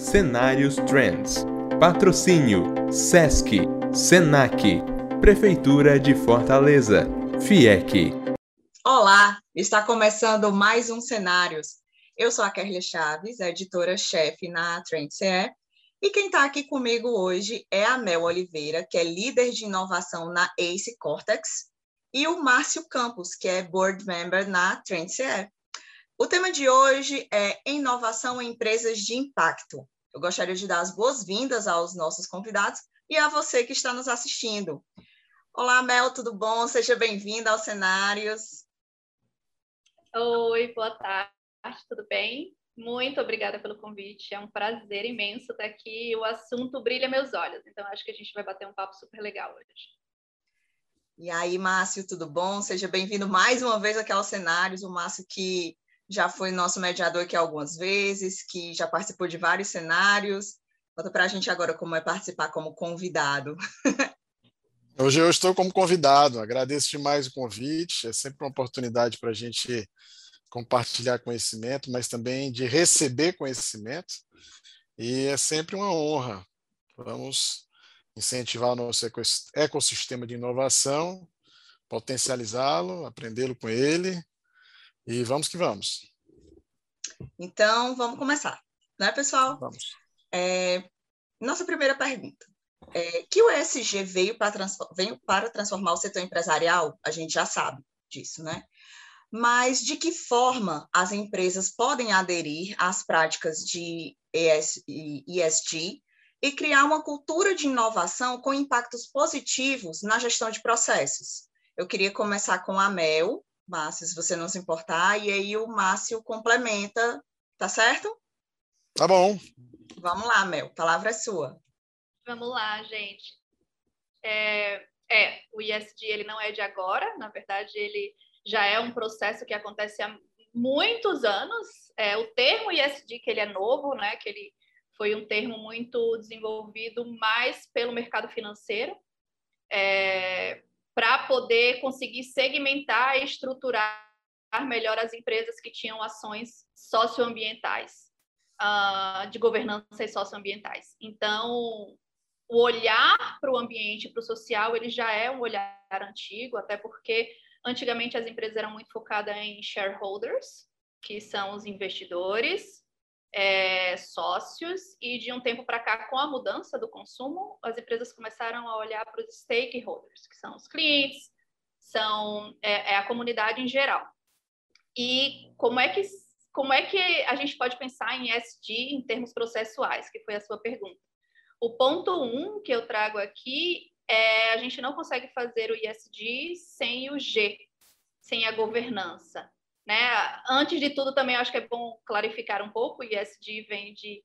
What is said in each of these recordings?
Cenários Trends. Patrocínio SESC, SENAC, Prefeitura de Fortaleza, FIEC. Olá, está começando mais um Cenários. Eu sou a Kerlia Chaves, editora-chefe na TrendCE, e quem está aqui comigo hoje é a Mel Oliveira, que é líder de inovação na ACE Cortex, e o Márcio Campos, que é board member na TrendCE. O tema de hoje é inovação em empresas de impacto. Eu gostaria de dar as boas-vindas aos nossos convidados e a você que está nos assistindo. Olá, Mel, tudo bom? Seja bem-vinda aos cenários. Oi, boa tarde, tudo bem? Muito obrigada pelo convite, é um prazer imenso estar aqui. O assunto brilha meus olhos, então acho que a gente vai bater um papo super legal hoje. E aí, Márcio, tudo bom? Seja bem-vindo mais uma vez aqui aos cenários. O Márcio que já foi nosso mediador aqui algumas vezes, que já participou de vários cenários. Conta para a gente agora como é participar como convidado. Hoje eu estou como convidado, agradeço demais o convite, é sempre uma oportunidade para a gente compartilhar conhecimento, mas também de receber conhecimento, e é sempre uma honra. Vamos incentivar o nosso ecossistema de inovação, potencializá-lo, aprendê-lo com ele e vamos que vamos. Então, vamos começar, né, pessoal? Vamos. É, nossa primeira pergunta. É, que o ESG veio para, veio para transformar o setor empresarial, a gente já sabe disso, né? Mas de que forma as empresas podem aderir às práticas de ES, ESG e criar uma cultura de inovação com impactos positivos na gestão de processos? Eu queria começar com a Mel, Márcio, se você não se importar, e aí o Márcio complementa, tá certo? Tá bom. Vamos lá, Mel, a palavra é sua. Vamos lá, gente. É, é, o ISD ele não é de agora, na verdade ele já é um processo que acontece há muitos anos. É, o termo ISD que ele é novo, né? Que ele foi um termo muito desenvolvido mais pelo mercado financeiro. É, para poder conseguir segmentar e estruturar melhor as empresas que tinham ações socioambientais, uh, de governança e socioambientais. Então, o olhar para o ambiente, para o social, ele já é um olhar antigo, até porque antigamente as empresas eram muito focadas em shareholders, que são os investidores, é, sócios e de um tempo para cá, com a mudança do consumo, as empresas começaram a olhar para os stakeholders, que são os clientes, são é, é, a comunidade em geral. E como é que como é que a gente pode pensar em SD em termos processuais, que foi a sua pergunta? O ponto um que eu trago aqui é a gente não consegue fazer o ISD sem o G, sem a governança. Né? Antes de tudo, também acho que é bom clarificar um pouco, ESG vem de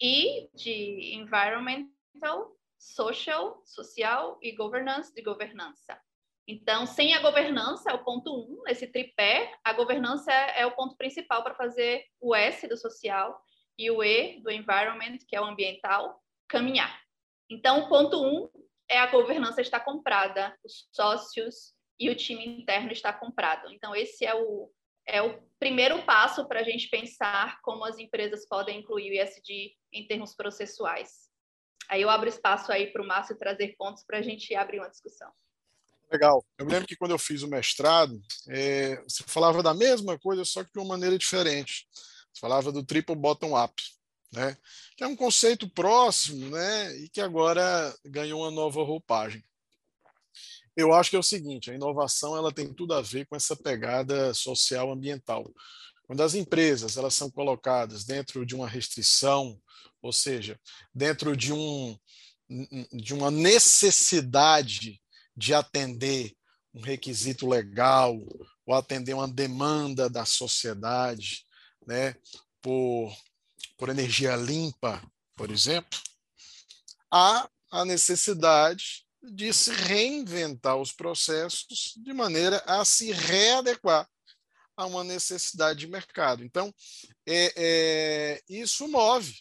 I, de Environmental, Social, social e Governance, de governança. Então, sem a governança, é o ponto um, esse tripé, a governança é, é o ponto principal para fazer o S do social e o E do environment, que é o ambiental, caminhar. Então, o ponto um é a governança está comprada, os sócios e o time interno está comprado. Então, esse é o, é o primeiro passo para a gente pensar como as empresas podem incluir o ISD em termos processuais. Aí eu abro espaço aí para o Márcio trazer pontos para a gente abrir uma discussão. Legal. Eu me lembro que quando eu fiz o mestrado, é, você falava da mesma coisa, só que de uma maneira diferente. Você falava do triple bottom up, né? que é um conceito próximo né? e que agora ganhou uma nova roupagem eu acho que é o seguinte, a inovação ela tem tudo a ver com essa pegada social ambiental. Quando as empresas elas são colocadas dentro de uma restrição, ou seja, dentro de um de uma necessidade de atender um requisito legal ou atender uma demanda da sociedade, né, por por energia limpa, por exemplo, há a necessidade de se reinventar os processos de maneira a se readequar a uma necessidade de mercado. Então, é, é, isso move,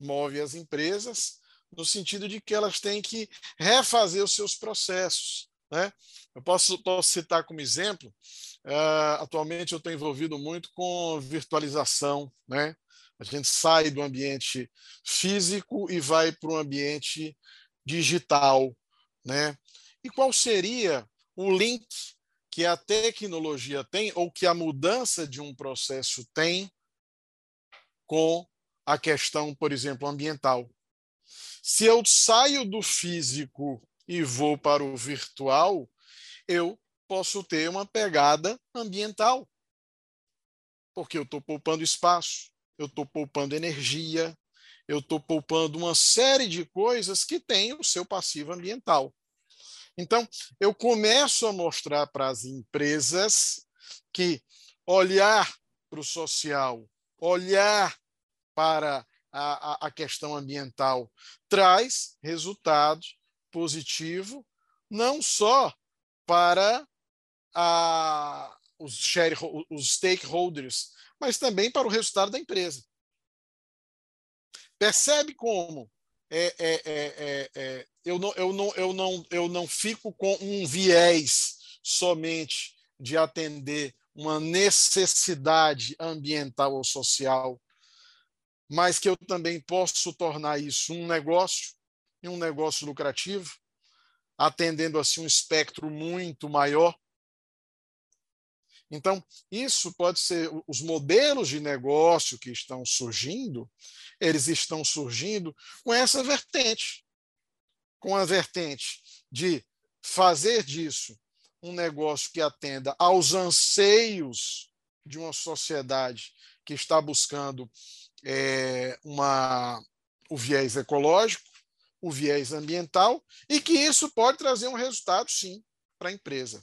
move as empresas no sentido de que elas têm que refazer os seus processos. Né? Eu posso, posso citar como exemplo, uh, atualmente eu estou envolvido muito com virtualização, né? A gente sai do ambiente físico e vai para o ambiente digital, né? E qual seria o link que a tecnologia tem ou que a mudança de um processo tem com a questão, por exemplo, ambiental. Se eu saio do físico e vou para o virtual, eu posso ter uma pegada ambiental. Porque eu estou poupando espaço, eu estou poupando energia, eu estou poupando uma série de coisas que têm o seu passivo ambiental. Então, eu começo a mostrar para as empresas que olhar para o social, olhar para a, a, questão ambiental traz resultado positivo, não só para a, os, share, os stakeholders, mas também para o resultado da empresa. Percebe como é, é, é, é, eu, não, eu, não, eu, não, eu não fico com um viés somente de atender uma necessidade ambiental ou social, mas que eu também posso tornar isso um negócio e um negócio lucrativo, atendendo assim um espectro muito maior. Então, isso pode ser os modelos de negócio que estão surgindo, eles estão surgindo com essa vertente, com a vertente de fazer disso um negócio que atenda aos anseios de uma sociedade que está buscando é, uma, o viés ecológico, o viés ambiental, e que isso pode trazer um resultado, sim, para a empresa.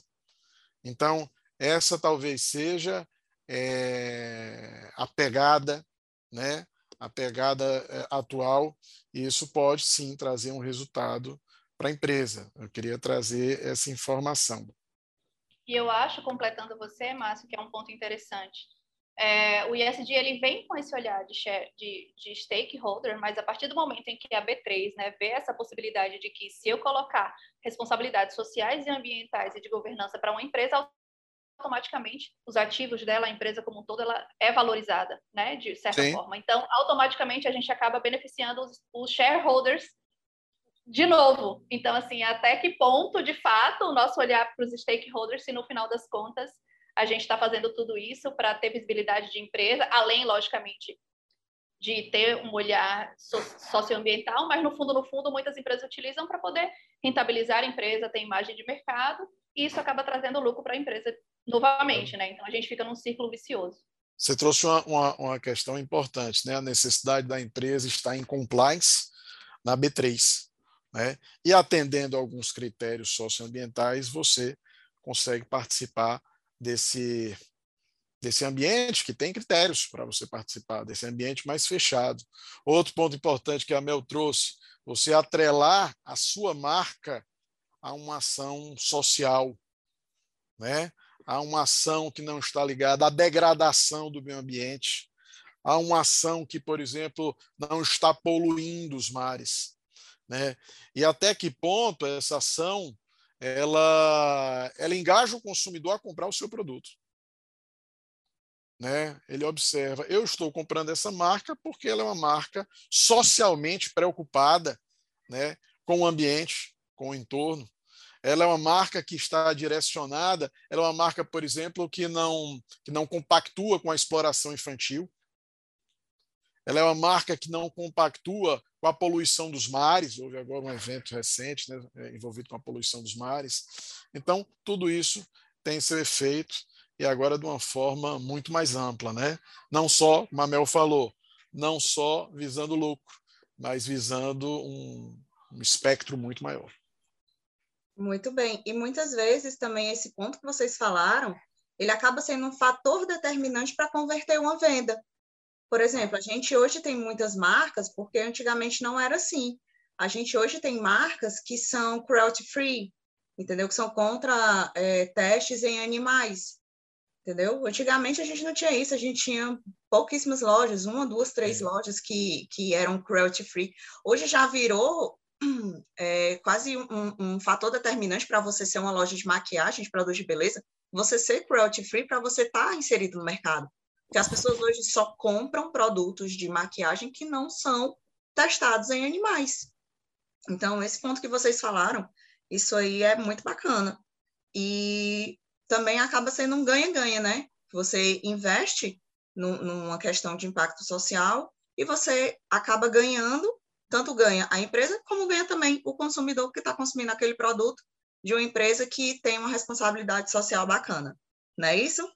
Então, essa talvez seja é, a pegada, né, a pegada é, atual, e isso pode sim trazer um resultado para a empresa. Eu queria trazer essa informação. E eu acho, completando você, Márcio, que é um ponto interessante. É, o ISD ele vem com esse olhar de, share, de, de, stakeholder, mas a partir do momento em que a B3 né, vê essa possibilidade de que se eu colocar responsabilidades sociais e ambientais e de governança para uma empresa, automaticamente os ativos dela, a empresa como um todo, ela é valorizada, né, de certa Sim. forma. Então, automaticamente a gente acaba beneficiando os, os shareholders de novo. Então, assim, até que ponto, de fato, o nosso olhar para os stakeholders, se no final das contas a gente está fazendo tudo isso para ter visibilidade de empresa, além, logicamente, de ter um olhar socioambiental, mas no fundo, no fundo, muitas empresas utilizam para poder rentabilizar a empresa, ter imagem de mercado, e isso acaba trazendo lucro para a empresa novamente, né? Então a gente fica num círculo vicioso. Você trouxe uma, uma, uma, questão importante, né? A necessidade da empresa estar em compliance na B3, né? E atendendo alguns critérios socioambientais, você consegue participar desse desse ambiente que tem critérios para você participar, desse ambiente mais fechado. Outro ponto importante que a Mel trouxe, você atrelar a sua marca a uma ação social, né? a uma ação que não está ligada à degradação do meio ambiente, a uma ação que, por exemplo, não está poluindo os mares. Né? E até que ponto essa ação ela, ela engaja o consumidor a comprar o seu produto. Né? Ele observa, eu estou comprando essa marca porque ela é uma marca socialmente preocupada né, com o ambiente, com o entorno ela é uma marca que está direcionada, ela é uma marca, por exemplo, que não, que não compactua com a exploração infantil. Ela é uma marca que não compactua com a poluição dos mares. Houve agora um evento recente né, envolvido com a poluição dos mares. Então, tudo isso tem seu efeito e agora de uma forma muito mais ampla. Né? Não só, como a Mel falou, não só visando lucro, mas visando um, um espectro muito maior. Muito bem. E muitas vezes também esse ponto que vocês falaram, ele acaba sendo um fator determinante para converter uma venda. Por exemplo, a gente hoje tem muitas marcas, porque antigamente não era assim. A gente hoje tem marcas que são cruelty free, entendeu? Que são contra é, testes em animais, entendeu? Antigamente a gente não tinha isso, a gente tinha pouquíssimas lojas, uma, duas, três é. lojas que, que eram cruelty free. Hoje já virou é quase um, um fator determinante para você ser uma loja de maquiagem, de produtos de beleza, você ser cruelty free para você estar tá inserido no mercado. que as pessoas hoje só compram produtos de maquiagem que não são testados em animais. Então, esse ponto que vocês falaram, isso aí é muito bacana. E também acaba sendo um ganha-ganha, né? Você investe numa questão de impacto social e você acaba ganhando, tanto ganha a empresa, como ganha também o consumidor que está consumindo aquele produto de uma empresa que tem uma responsabilidade social bacana. Não é isso?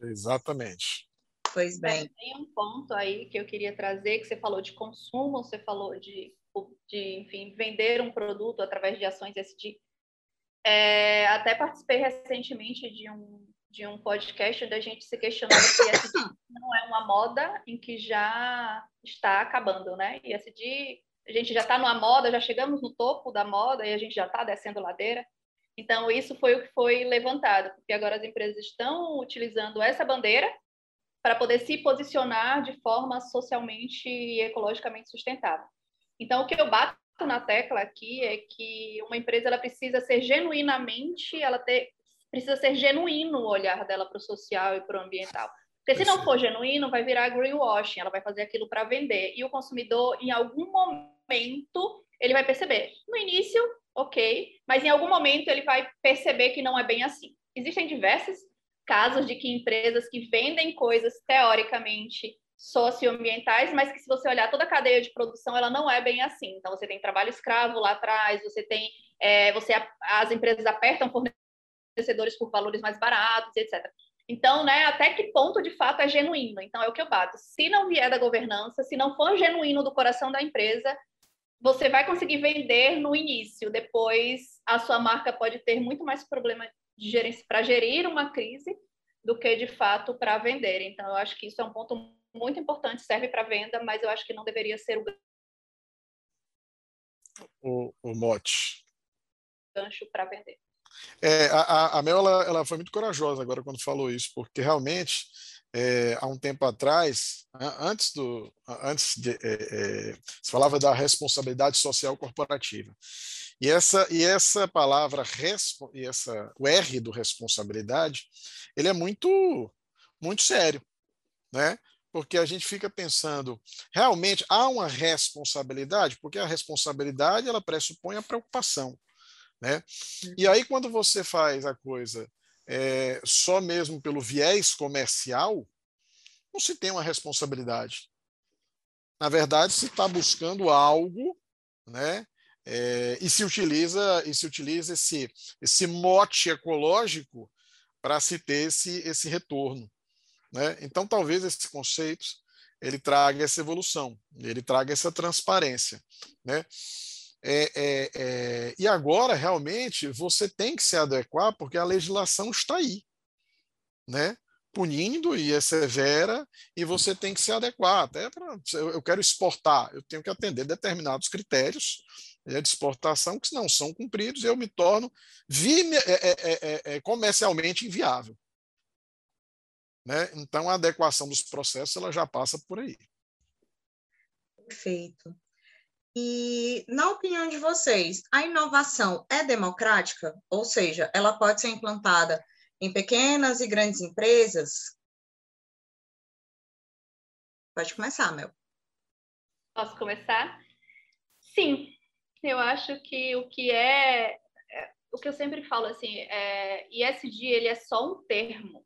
Exatamente. Pois bem. Tem um ponto aí que eu queria trazer, que você falou de consumo, você falou de, de enfim, vender um produto através de ações SD. É, até participei recentemente de um, de um podcast onde a gente se questionava se SD não é uma moda em que já está acabando, né? E SD, a gente já está numa moda, já chegamos no topo da moda e a gente já está descendo ladeira. Então, isso foi o que foi levantado, porque agora as empresas estão utilizando essa bandeira para poder se posicionar de forma socialmente e ecologicamente sustentável. Então, o que eu bato na tecla aqui é que uma empresa ela precisa ser genuinamente, ela ter, precisa ser genuíno o olhar dela para o social e para o ambiental. Porque se não for genuíno, vai virar greenwashing, ela vai fazer aquilo para vender. E o consumidor, em algum momento, ele vai perceber. No início, ok, mas em algum momento ele vai perceber que não é bem assim. Existem diversos casos de que empresas que vendem coisas teoricamente socioambientais, mas que se você olhar toda a cadeia de produção, ela não é bem assim. Então você tem trabalho escravo lá atrás, você tem, é, você as empresas apertam fornecedores por valores mais baratos, etc. Então, né, até que ponto de fato é genuíno? Então é o que eu bato. Se não vier da governança, se não for genuíno do coração da empresa, você vai conseguir vender no início, depois a sua marca pode ter muito mais problema para gerir uma crise do que de fato para vender. Então, eu acho que isso é um ponto muito importante, serve para venda, mas eu acho que não deveria ser o o, o mote. Gancho para vender. É, a, a Mel ela, ela foi muito corajosa agora quando falou isso, porque realmente é, há um tempo atrás, antes do, antes de, é, é, se falava da responsabilidade social corporativa. E essa, e essa palavra, e essa, o R do responsabilidade, ele é muito, muito sério, né? Porque a gente fica pensando, realmente há uma responsabilidade, porque a responsabilidade ela pressupõe a preocupação, né? E aí quando você faz a coisa é, só mesmo pelo viés comercial, não se tem uma responsabilidade. Na verdade, se está buscando algo, né? É, e se utiliza e se utiliza esse esse mote ecológico para se ter esse esse retorno, né? Então, talvez esse conceito ele traga essa evolução, ele traga essa transparência, né? É, é, é, e agora, realmente, você tem que se adequar porque a legislação está aí, né? punindo e é severa, e você tem que se adequar. Até para eu quero exportar, eu tenho que atender determinados critérios né, de exportação que não são cumpridos, e eu me torno vi, é, é, comercialmente inviável. Né? Então, a adequação dos processos ela já passa por aí. Perfeito. E, na opinião de vocês, a inovação é democrática? Ou seja, ela pode ser implantada em pequenas e grandes empresas? Pode começar, Mel. Posso começar? Sim, eu acho que o que é, é o que eu sempre falo assim, é, ISD ele é só um termo.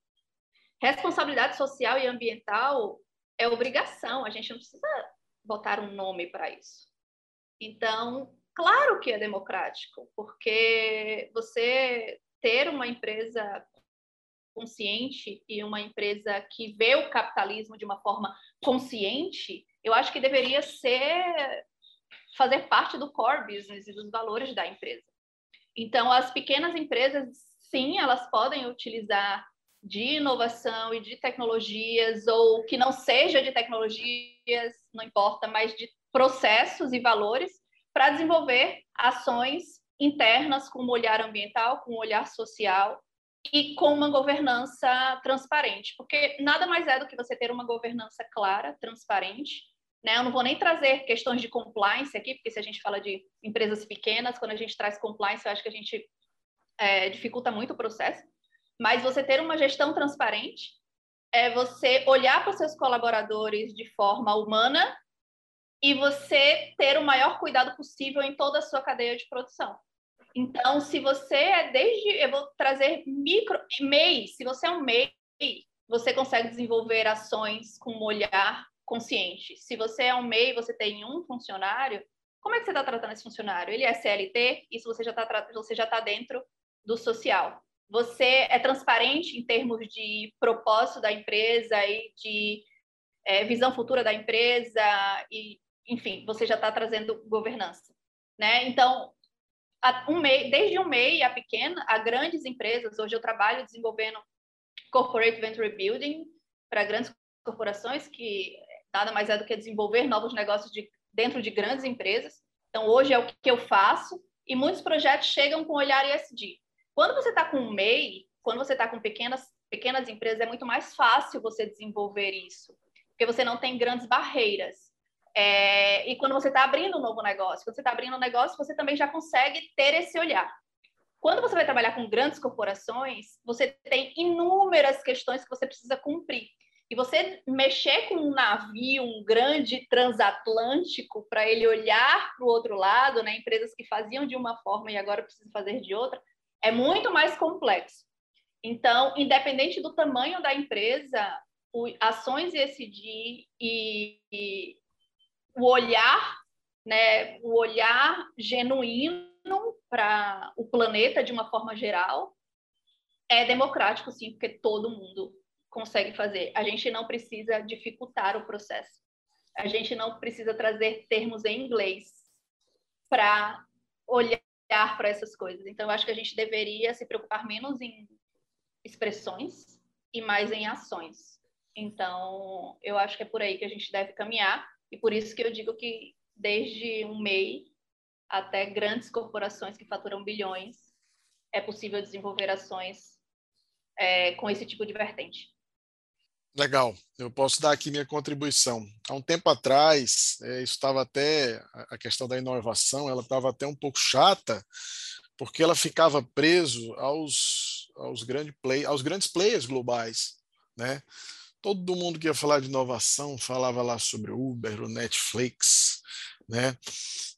Responsabilidade social e ambiental é obrigação, a gente não precisa botar um nome para isso. Então, claro que é democrático, porque você ter uma empresa consciente e uma empresa que vê o capitalismo de uma forma consciente, eu acho que deveria ser fazer parte do core business e dos valores da empresa. Então, as pequenas empresas, sim, elas podem utilizar de inovação e de tecnologias, ou que não seja de tecnologias, não importa, mas de processos e valores para desenvolver ações internas com um olhar ambiental, com um olhar social e com uma governança transparente, porque nada mais é do que você ter uma governança clara, transparente. Né? Eu não vou nem trazer questões de compliance aqui, porque se a gente fala de empresas pequenas, quando a gente traz compliance, eu acho que a gente é, dificulta muito o processo. Mas você ter uma gestão transparente é você olhar para os seus colaboradores de forma humana e você ter o maior cuidado possível em toda a sua cadeia de produção. Então, se você é desde. Eu vou trazer micro. MEI, se você é um MEI, você consegue desenvolver ações com um olhar consciente. Se você é um MEI, você tem um funcionário, como é que você está tratando esse funcionário? Ele é CLT, isso você já está você já está dentro do social. Você é transparente em termos de propósito da empresa e de é, visão futura da empresa e, enfim, você já está trazendo governança, né? Então, um MEI, desde um MEI a pequena a grandes empresas, hoje eu trabalho desenvolvendo corporate venture building para grandes corporações que nada mais é do que desenvolver novos negócios de, dentro de grandes empresas. Então, hoje é o que eu faço e muitos projetos chegam com olhar ESG. Quando você está com um MEI, quando você está com pequenas, pequenas empresas, é muito mais fácil você desenvolver isso, porque você não tem grandes barreiras. É, e quando você está abrindo um novo negócio, quando você está abrindo um negócio, você também já consegue ter esse olhar. Quando você vai trabalhar com grandes corporações, você tem inúmeras questões que você precisa cumprir. E você mexer com um navio, um grande transatlântico, para ele olhar para o outro lado, né? empresas que faziam de uma forma e agora precisam fazer de outra, é muito mais complexo. Então, independente do tamanho da empresa, o, ações ESG e, e o olhar, né, o olhar genuíno para o planeta de uma forma geral é democrático, sim, porque todo mundo consegue fazer. A gente não precisa dificultar o processo. A gente não precisa trazer termos em inglês para olhar para essas coisas. Então, eu acho que a gente deveria se preocupar menos em expressões e mais em ações. Então, eu acho que é por aí que a gente deve caminhar. E por isso que eu digo que desde um MEI até grandes corporações que faturam bilhões, é possível desenvolver ações é, com esse tipo de vertente. Legal, eu posso dar aqui minha contribuição. Há um tempo atrás, é, isso estava até a questão da inovação, ela estava até um pouco chata, porque ela ficava preso aos aos, grande play, aos grandes players globais, né? todo mundo que ia falar de inovação falava lá sobre o Uber, o Netflix, né?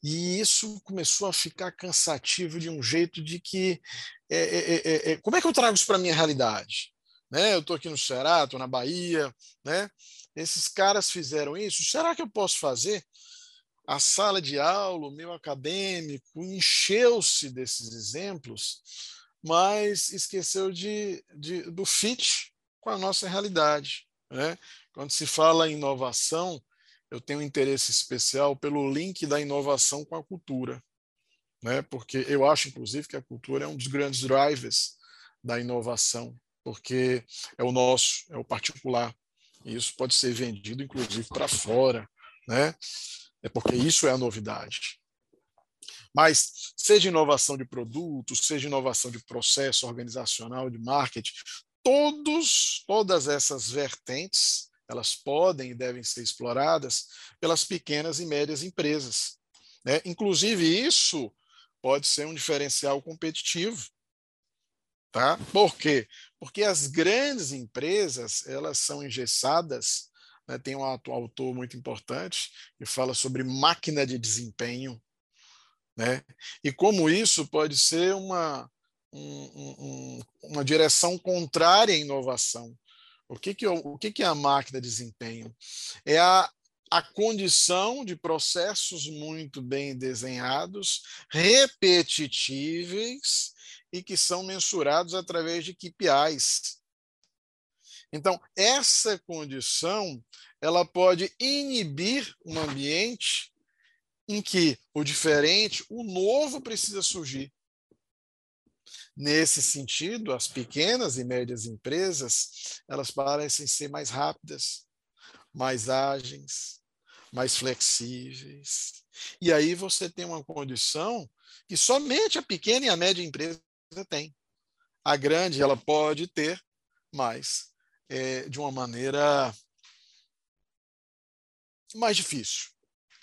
E isso começou a ficar cansativo de um jeito de que é, é, é, é como é que eu trago isso para a minha realidade? Né? Eu estou aqui no Ceará, estou na Bahia, né? Esses caras fizeram isso. Será que eu posso fazer? A sala de aula, o meu acadêmico, encheu-se desses exemplos, mas esqueceu de, de, do fit com a nossa realidade. Né? Quando se fala em inovação, eu tenho um interesse especial pelo link da inovação com a cultura, né? porque eu acho, inclusive, que a cultura é um dos grandes drivers da inovação, porque é o nosso, é o particular, e isso pode ser vendido, inclusive, para fora, né? é porque isso é a novidade. Mas seja inovação de produtos, seja inovação de processo organizacional, de marketing, todos, todas essas vertentes, elas podem e devem ser exploradas pelas pequenas e médias empresas. Né? Inclusive, isso pode ser um diferencial competitivo. Tá? Por quê? Porque as grandes empresas elas são engessadas. Né? Tem um autor muito importante que fala sobre máquina de desempenho. Né? E como isso pode ser uma, um, um, uma direção contrária à inovação. O que, que, o que, que é a máquina de desempenho? É a, a condição de processos muito bem desenhados, repetitíveis e que são mensurados através de KPIs. Então, essa condição ela pode inibir um ambiente em que o diferente, o novo precisa surgir. Nesse sentido, as pequenas e médias empresas, elas parecem ser mais rápidas, mais ágeis, mais flexíveis. E aí você tem uma condição que somente a pequena e a média empresa tem. A grande ela pode ter, mas é, de uma maneira mais difícil.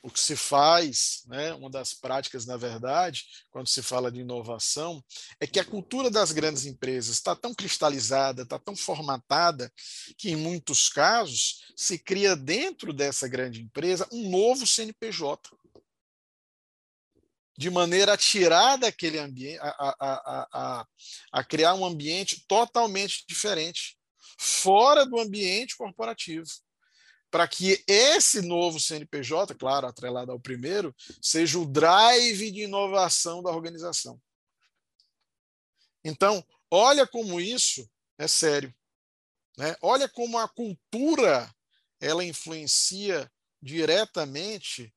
o que se faz, né, uma das práticas, na verdade, quando se fala de inovação, é que a cultura das grandes empresas está tão cristalizada, está tão formatada, que em muitos casos se cria dentro dessa grande empresa um novo CNPJ. De maneira a tirar daquele ambiente, a, a, a, a criar um ambiente totalmente diferente, fora do ambiente corporativo para que esse novo CNPJ, claro, atrelado ao primeiro, seja o drive de inovação da organização. Então, olha como isso é sério. Né? Olha como a cultura ela influencia diretamente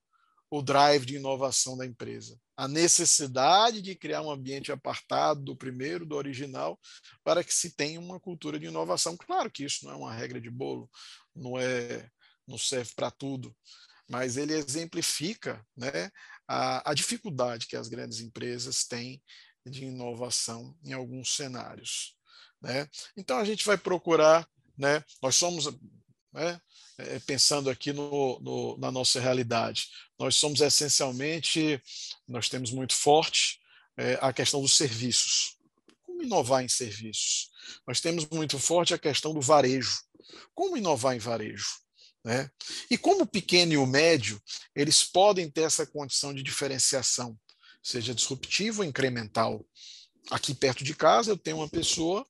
o drive de inovação da empresa. A necessidade de criar um ambiente apartado do primeiro, do original, para que se tenha uma cultura de inovação. Claro que isso não é uma regra de bolo, não é não serve para tudo, mas ele exemplifica né, a, a dificuldade que as grandes empresas têm de inovação em alguns cenários. Né? Então a gente vai procurar, né, nós somos, né, é, pensando aqui no, no, na nossa realidade, nós somos essencialmente, nós temos muito forte é, a questão dos serviços. Como inovar em serviços? Nós temos muito forte a questão do varejo. Como inovar em varejo? Né? E como o pequeno e o médio, eles podem ter essa condição de diferenciação, seja disruptivo ou incremental. Aqui perto de casa eu tenho uma pessoa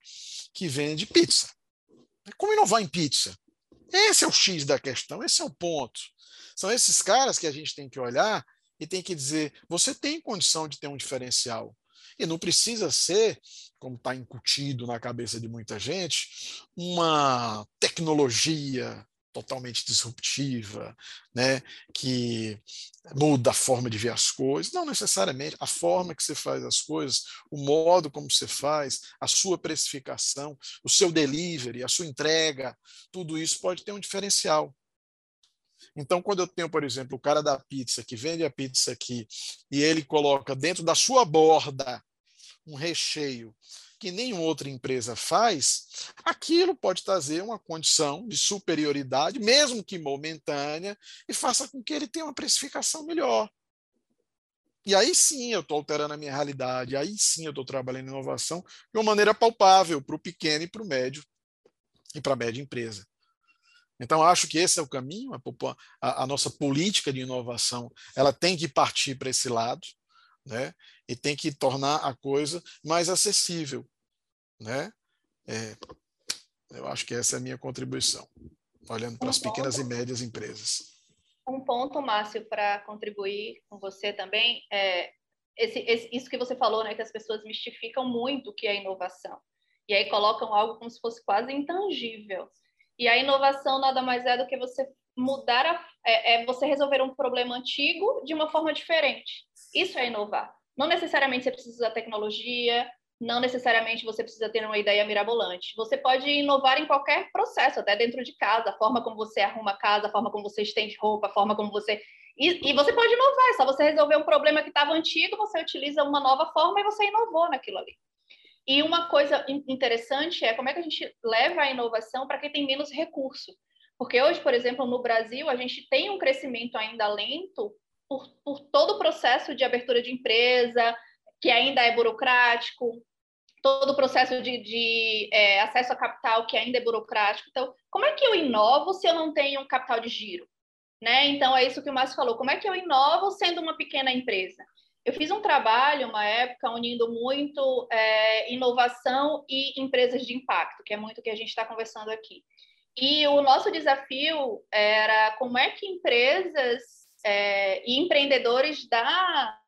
que vende pizza. Como inovar em pizza? Esse é o X da questão, esse é o ponto. São esses caras que a gente tem que olhar e tem que dizer: você tem condição de ter um diferencial. E não precisa ser, como está incutido na cabeça de muita gente, uma tecnologia totalmente disruptiva, né, que muda a forma de ver as coisas. Não necessariamente a forma que você faz as coisas, o modo como você faz, a sua precificação, o seu delivery, a sua entrega, tudo isso pode ter um diferencial. Então, quando eu tenho, por exemplo, o cara da pizza que vende a pizza aqui e ele coloca dentro da sua borda um recheio que nenhuma outra empresa faz, aquilo pode trazer uma condição de superioridade, mesmo que momentânea, e faça com que ele tenha uma precificação melhor. E aí sim eu estou alterando a minha realidade, aí sim eu estou trabalhando inovação de uma maneira palpável para o pequeno e para o médio e para a média empresa. Então, acho que esse é o caminho, a, a, nossa política de inovação ela tem que partir para esse lado, né? E tem que tornar a coisa mais acessível. Né? É, eu acho que essa é a minha contribuição, olhando para as pequenas e médias empresas. Um ponto, Márcio, para contribuir com você também, é esse, esse, isso que você falou, né, que as pessoas mistificam muito o que é inovação. E aí colocam algo como se fosse quase intangível. E a inovação nada mais é do que você mudar, a, é, é você resolver um problema antigo de uma forma diferente. Isso é inovar. Não necessariamente você precisa da tecnologia, não necessariamente você precisa ter uma ideia mirabolante. Você pode inovar em qualquer processo, até dentro de casa, a forma como você arruma a casa, a forma como você estende roupa, a forma como você. E, e você pode inovar, é só você resolver um problema que estava antigo, você utiliza uma nova forma e você inovou naquilo ali. E uma coisa interessante é como é que a gente leva a inovação para quem tem menos recurso. Porque hoje, por exemplo, no Brasil, a gente tem um crescimento ainda lento por, por todo o processo de abertura de empresa, que ainda é burocrático, todo o processo de, de é, acesso a capital que ainda é burocrático. Então, como é que eu inovo se eu não tenho capital de giro? Né? Então, é isso que o Márcio falou. Como é que eu inovo sendo uma pequena empresa? Eu fiz um trabalho, uma época, unindo muito é, inovação e empresas de impacto, que é muito o que a gente está conversando aqui. E o nosso desafio era como é que empresas é, e empreendedores da,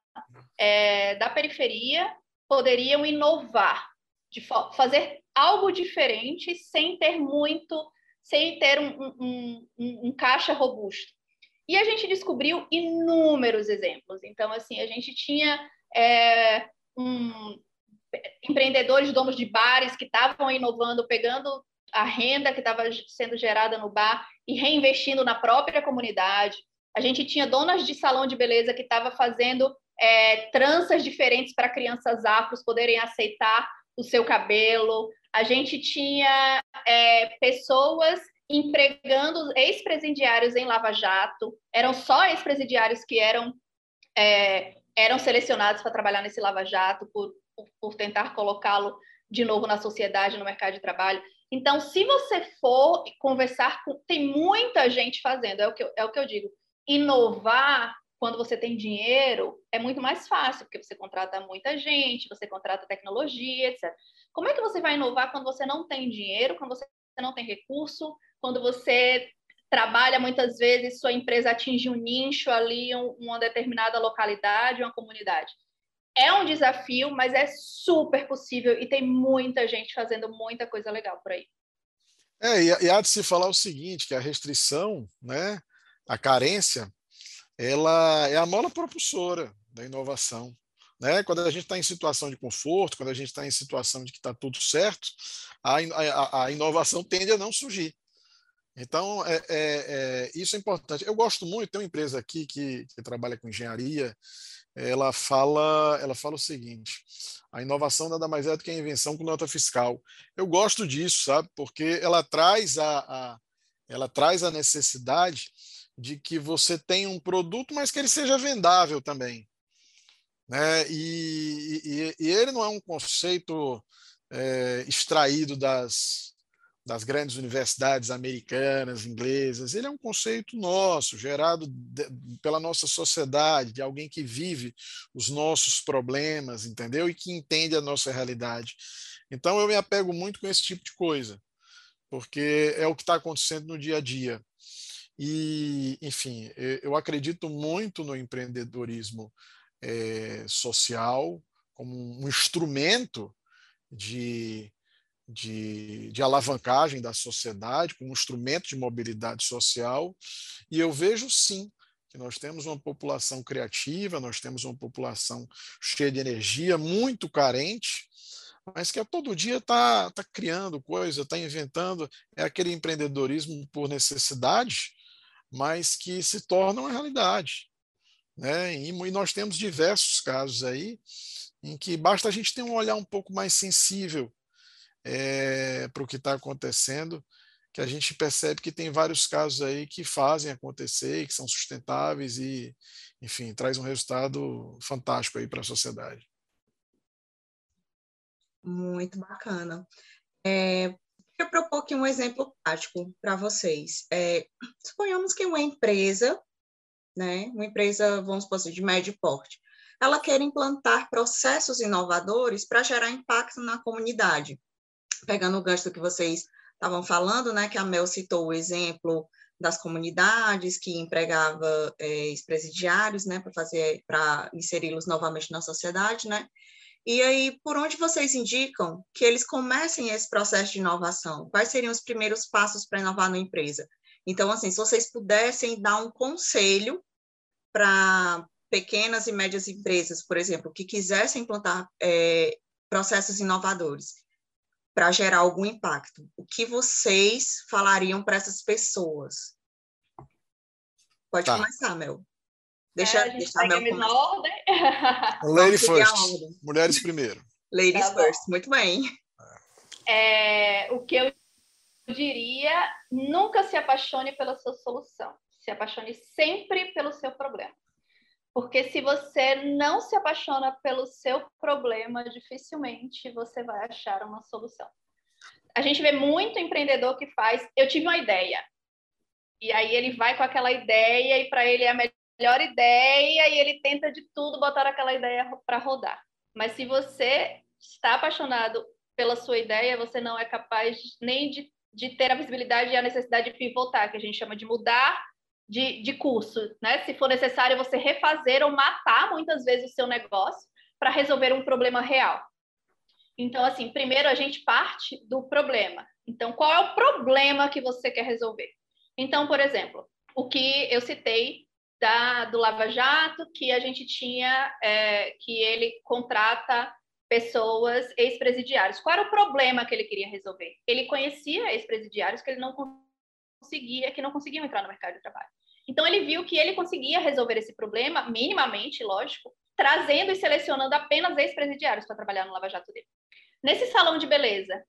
é, da periferia poderiam inovar, de fazer algo diferente sem ter muito, sem ter um, um, um, um caixa robusto. E a gente descobriu inúmeros exemplos. Então, assim, a gente tinha é, um, empreendedores, donos de bares que estavam inovando, pegando a renda que estava sendo gerada no bar e reinvestindo na própria comunidade. A gente tinha donas de salão de beleza que estavam fazendo é, tranças diferentes para crianças afros poderem aceitar o seu cabelo. A gente tinha é, pessoas empregando ex-presidiários em Lava Jato. Eram só ex-presidiários que eram, é, eram selecionados para trabalhar nesse Lava Jato por, por, por tentar colocá-lo de novo na sociedade, no mercado de trabalho. Então, se você for conversar com. Tem muita gente fazendo, é o que eu, é o que eu digo. Inovar quando você tem dinheiro é muito mais fácil, porque você contrata muita gente, você contrata tecnologia, etc. Como é que você vai inovar quando você não tem dinheiro, quando você não tem recurso, quando você trabalha muitas vezes, sua empresa atinge um nicho ali, uma determinada localidade, uma comunidade? É um desafio, mas é super possível e tem muita gente fazendo muita coisa legal por aí. É, e há de se falar o seguinte, que a restrição, né, a carência, ela é a mola propulsora da inovação. Né? Quando a gente está em situação de conforto, quando a gente está em situação de que está tudo certo, a, a, a, inovação tende a não surgir. Então, é, é, é, isso é importante. Eu gosto muito, tem uma empresa aqui que, que trabalha com engenharia, ela fala, ela fala o seguinte: a inovação nada mais é do que a invenção com nota fiscal. Eu gosto disso, sabe? Porque ela traz a, a ela traz a necessidade de que você tenha um produto, mas que ele seja vendável também. Né? E, e, e ele não é um conceito é, extraído das, das grandes universidades americanas, inglesas. Ele é um conceito nosso, gerado de, pela nossa sociedade, de alguém que vive os nossos problemas, entendeu? E que entende a nossa realidade. Então eu me apego muito com esse tipo de coisa, porque é o que está acontecendo no dia a dia. E, enfim, eu acredito muito no empreendedorismo é, social como um instrumento de, de, de, alavancagem da sociedade, como um instrumento de mobilidade social. E eu vejo sim que nós temos uma população criativa, nós temos uma população cheia de energia, muito carente, mas que a todo dia está tá criando coisa, está inventando. É aquele empreendedorismo por necessidade mas que se tornam uma realidade. Né? E, e nós temos diversos casos aí em que basta a gente ter um olhar um pouco mais sensível é, para o que está acontecendo, que a gente percebe que tem vários casos aí que fazem acontecer, que são sustentáveis e, enfim, traz um resultado fantástico aí para a sociedade. Muito bacana. É, eu propor aqui um exemplo prático para vocês. É, suponhamos que uma empresa, né, uma empresa, vamos supor assim, de médio porte, ela quer implantar processos inovadores para gerar impacto na comunidade. Pegando o gancho que vocês estavam falando, né, que a Mel citou o exemplo das comunidades que empregava é, ex-presidiários, né, para fazer, para inseri-los novamente na sociedade, né? E aí, por onde vocês indicam que eles comecem esse processo de inovação? Quais seriam os primeiros passos para inovar na empresa? Então, assim, se vocês pudessem dar um conselho para pequenas e médias empresas, por exemplo, que quisessem implantar é, processos inovadores para gerar algum impacto, o que vocês falariam para essas pessoas? Pode tá. começar, Mel. Deixa, é, a começar. ordem. Lady first. Mulheres primeiro. Ladies tá first. Muito bem. É, o que eu diria, nunca se apaixone pela sua solução. Se apaixone sempre pelo seu problema. Porque se você não se apaixona pelo seu problema, dificilmente você vai achar uma solução. A gente vê muito empreendedor que faz, eu tive uma ideia. E aí ele vai com aquela ideia e para ele é a melhor ideia e ele tenta de tudo botar aquela ideia para rodar. Mas se você está apaixonado pela sua ideia, você não é capaz nem de, de ter a visibilidade e a necessidade de pivotar, que a gente chama de mudar de, de curso, né? Se for necessário você refazer ou matar muitas vezes o seu negócio para resolver um problema real. Então, assim, primeiro a gente parte do problema. Então, qual é o problema que você quer resolver? Então, por exemplo, o que eu citei da, do Lava Jato, que a gente tinha, é, que ele contrata pessoas ex-presidiários. Qual era o problema que ele queria resolver? Ele conhecia ex-presidiários que ele não conseguia, que não conseguiam entrar no mercado de trabalho. Então ele viu que ele conseguia resolver esse problema minimamente, lógico, trazendo e selecionando apenas ex-presidiários para trabalhar no Lava Jato dele. Nesse salão de beleza,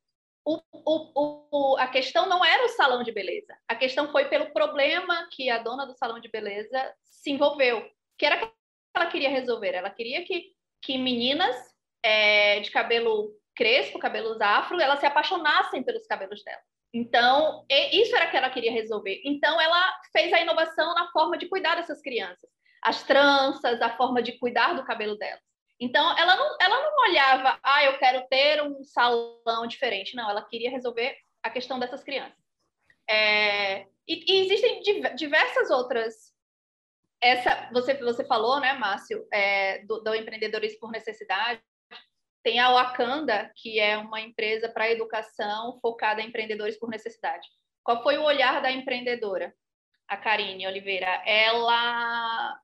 o, o, o, a questão não era o salão de beleza. A questão foi pelo problema que a dona do salão de beleza se envolveu, que era que ela queria resolver. Ela queria que, que meninas é, de cabelo crespo, cabelos afro, elas se apaixonassem pelos cabelos dela. Então, isso era que ela queria resolver. Então, ela fez a inovação na forma de cuidar dessas crianças. As tranças, a forma de cuidar do cabelo delas. Então, ela não, ela não olhava, ah, eu quero ter um salão diferente. Não, ela queria resolver a questão dessas crianças. É, e, e, existem diversas outras. Essa, você, você falou, né, Márcio, é, do, do empreendedorismo por necessidade. Tem a Wakanda, que é uma empresa para educação focada em empreendedores por necessidade. Qual foi o olhar da empreendedora? A Karine Oliveira. Ela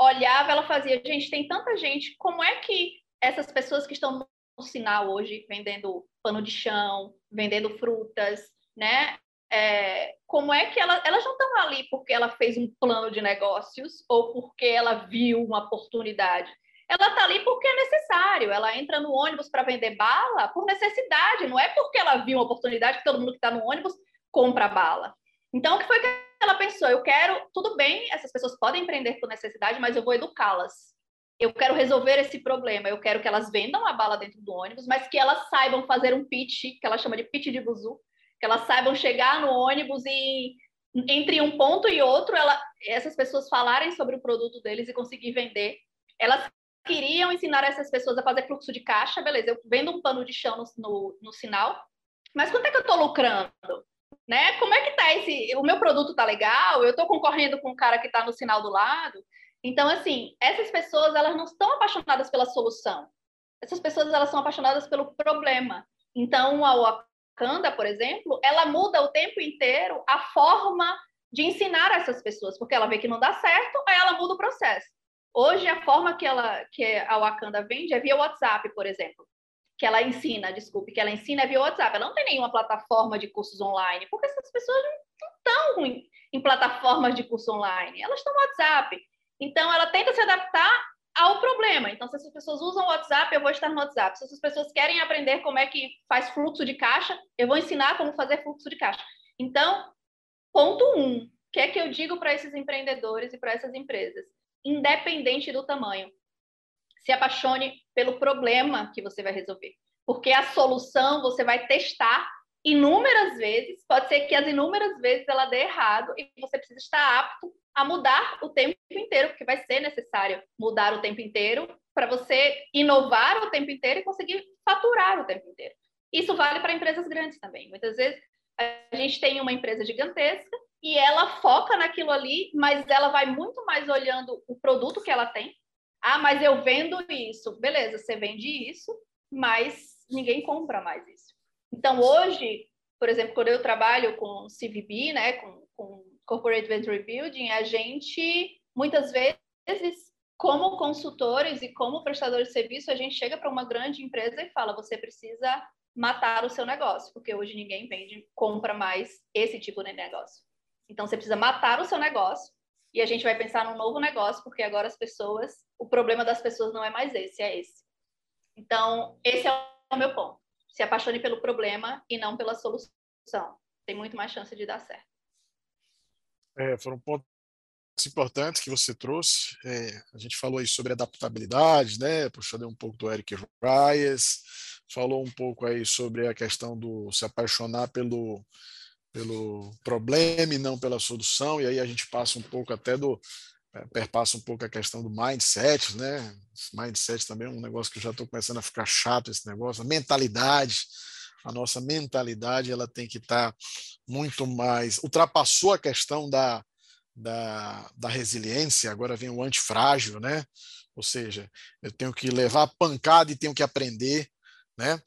olhava, ela fazia, gente, tem tanta gente, como é que essas pessoas que estão no sinal hoje, vendendo pano de chão, vendendo frutas, né? É, como é que ela, elas não estão ali porque ela fez um plano de negócios ou porque ela viu uma oportunidade. Ela está ali porque é necessário. Ela entra no ônibus para vender bala por necessidade, não é porque ela viu uma oportunidade que todo mundo que está no ônibus compra bala. Então, o que foi que ela pensou, eu quero, tudo bem, essas pessoas podem empreender por necessidade, mas eu vou educá-las. Eu quero resolver esse problema. Eu quero que elas vendam a bala dentro do ônibus, mas que elas saibam fazer um pitch, que ela chama de pitch de buzu, que elas saibam chegar no ônibus e entre um ponto e outro, ela, essas pessoas falarem sobre o produto deles e conseguir vender. Elas queriam ensinar essas pessoas a fazer fluxo de caixa, beleza, eu vendo um pano de chão no, no, no sinal, mas quanto é que eu estou lucrando? Né? Como é que tá esse? O meu produto tá legal? Eu estou concorrendo com um cara que está no sinal do lado. Então, assim, essas pessoas elas não estão apaixonadas pela solução. Essas pessoas elas são apaixonadas pelo problema. Então, a Wakanda, por exemplo, ela muda o tempo inteiro a forma de ensinar essas pessoas, porque ela vê que não dá certo, aí ela muda o processo. Hoje, a forma que, ela, que a Wakanda vende é via WhatsApp, por exemplo que ela ensina, desculpe, que ela ensina é via WhatsApp. Ela não tem nenhuma plataforma de cursos online, porque essas pessoas não estão em, em plataformas de curso online, elas estão no WhatsApp. Então, ela tenta se adaptar ao problema. Então, se essas pessoas usam o WhatsApp, eu vou estar no WhatsApp. Se essas pessoas querem aprender como é que faz fluxo de caixa, eu vou ensinar como fazer fluxo de caixa. Então, ponto um, o que é que eu digo para esses empreendedores e para essas empresas? Independente do tamanho, se apaixone pelo problema que você vai resolver. Porque a solução você vai testar inúmeras vezes, pode ser que as inúmeras vezes ela dê errado e você precisa estar apto a mudar o tempo inteiro, porque vai ser necessário mudar o tempo inteiro para você inovar o tempo inteiro e conseguir faturar o tempo inteiro. Isso vale para empresas grandes também. Muitas vezes a gente tem uma empresa gigantesca e ela foca naquilo ali, mas ela vai muito mais olhando o produto que ela tem, ah, mas eu vendo isso. Beleza, você vende isso, mas ninguém compra mais isso. Então, hoje, por exemplo, quando eu trabalho com CVB, né, com, com Corporate Venture Building, a gente, muitas vezes, como consultores e como prestadores de serviço, a gente chega para uma grande empresa e fala: você precisa matar o seu negócio, porque hoje ninguém vende, compra mais esse tipo de negócio. Então, você precisa matar o seu negócio e a gente vai pensar num novo negócio, porque agora as pessoas, o problema das pessoas não é mais esse, é esse. Então, esse é o meu ponto. Se apaixone pelo problema e não pela solução. Tem muito mais chance de dar certo. É, foram pontos importantes que você trouxe. É, a gente falou aí sobre adaptabilidade, né? Puxando um pouco do Eric Rias, falou um pouco aí sobre a questão do se apaixonar pelo pelo problema e não pela solução, e aí a gente passa um pouco até do é, perpassa um pouco a questão do mindset, né? Mindset também é um negócio que eu já estou começando a ficar chato esse negócio, a mentalidade, a nossa mentalidade ela tem que estar tá muito mais ultrapassou a questão da, da, da resiliência, agora vem o antifrágil, né? Ou seja, eu tenho que levar a pancada e tenho que aprender né?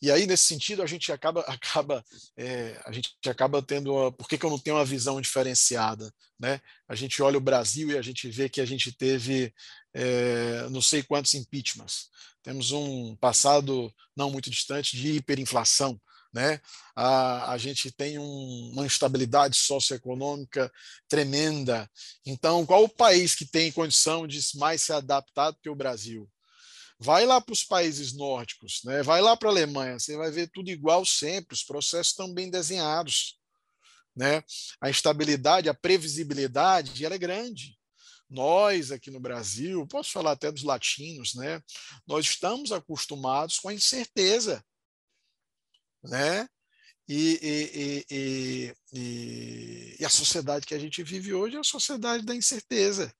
E aí nesse sentido a gente acaba acaba é, a gente acaba tendo uma, por que, que eu não tenho uma visão diferenciada, né? A gente olha o Brasil e a gente vê que a gente teve é, não sei quantos impeachments, temos um passado não muito distante de hiperinflação, né? A, a gente tem um, uma instabilidade socioeconômica tremenda. Então, qual o país que tem condição de mais se adaptar do que o Brasil? Vai lá para os países nórdicos, né? vai lá para a Alemanha, você vai ver tudo igual sempre, os processos estão bem desenhados. Né? A estabilidade, a previsibilidade, ela é grande. Nós aqui no Brasil, posso falar até dos latinos, né? Nós estamos acostumados com a incerteza, né? E, e, e, e, a sociedade que a gente vive hoje é a sociedade da incerteza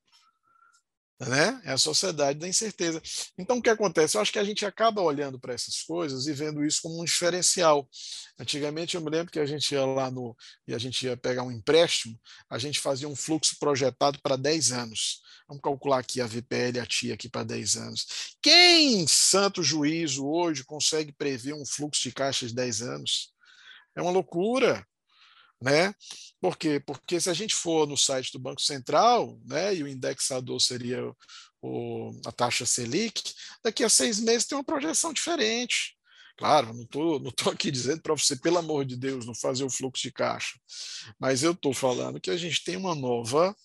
né? É a sociedade da incerteza. Então, o que acontece? Eu acho que a gente acaba olhando para essas coisas e vendo isso como um diferencial. Antigamente, eu me lembro que a gente ia lá no e a gente ia pegar um empréstimo, a gente fazia um fluxo projetado para 10 anos. Vamos calcular aqui a VPL, a TIA aqui para 10 anos. Quem, santo juízo, hoje consegue prever um fluxo de caixa de 10 anos? É uma loucura né? Por quê? Porque se a gente for no site do Banco Central, né, e o indexador seria o, a taxa Selic, daqui a seis meses tem uma projeção diferente. Claro, não estou não tô aqui dizendo para você, pelo amor de Deus, não fazer o fluxo de caixa, mas eu estou falando que a gente tem uma nova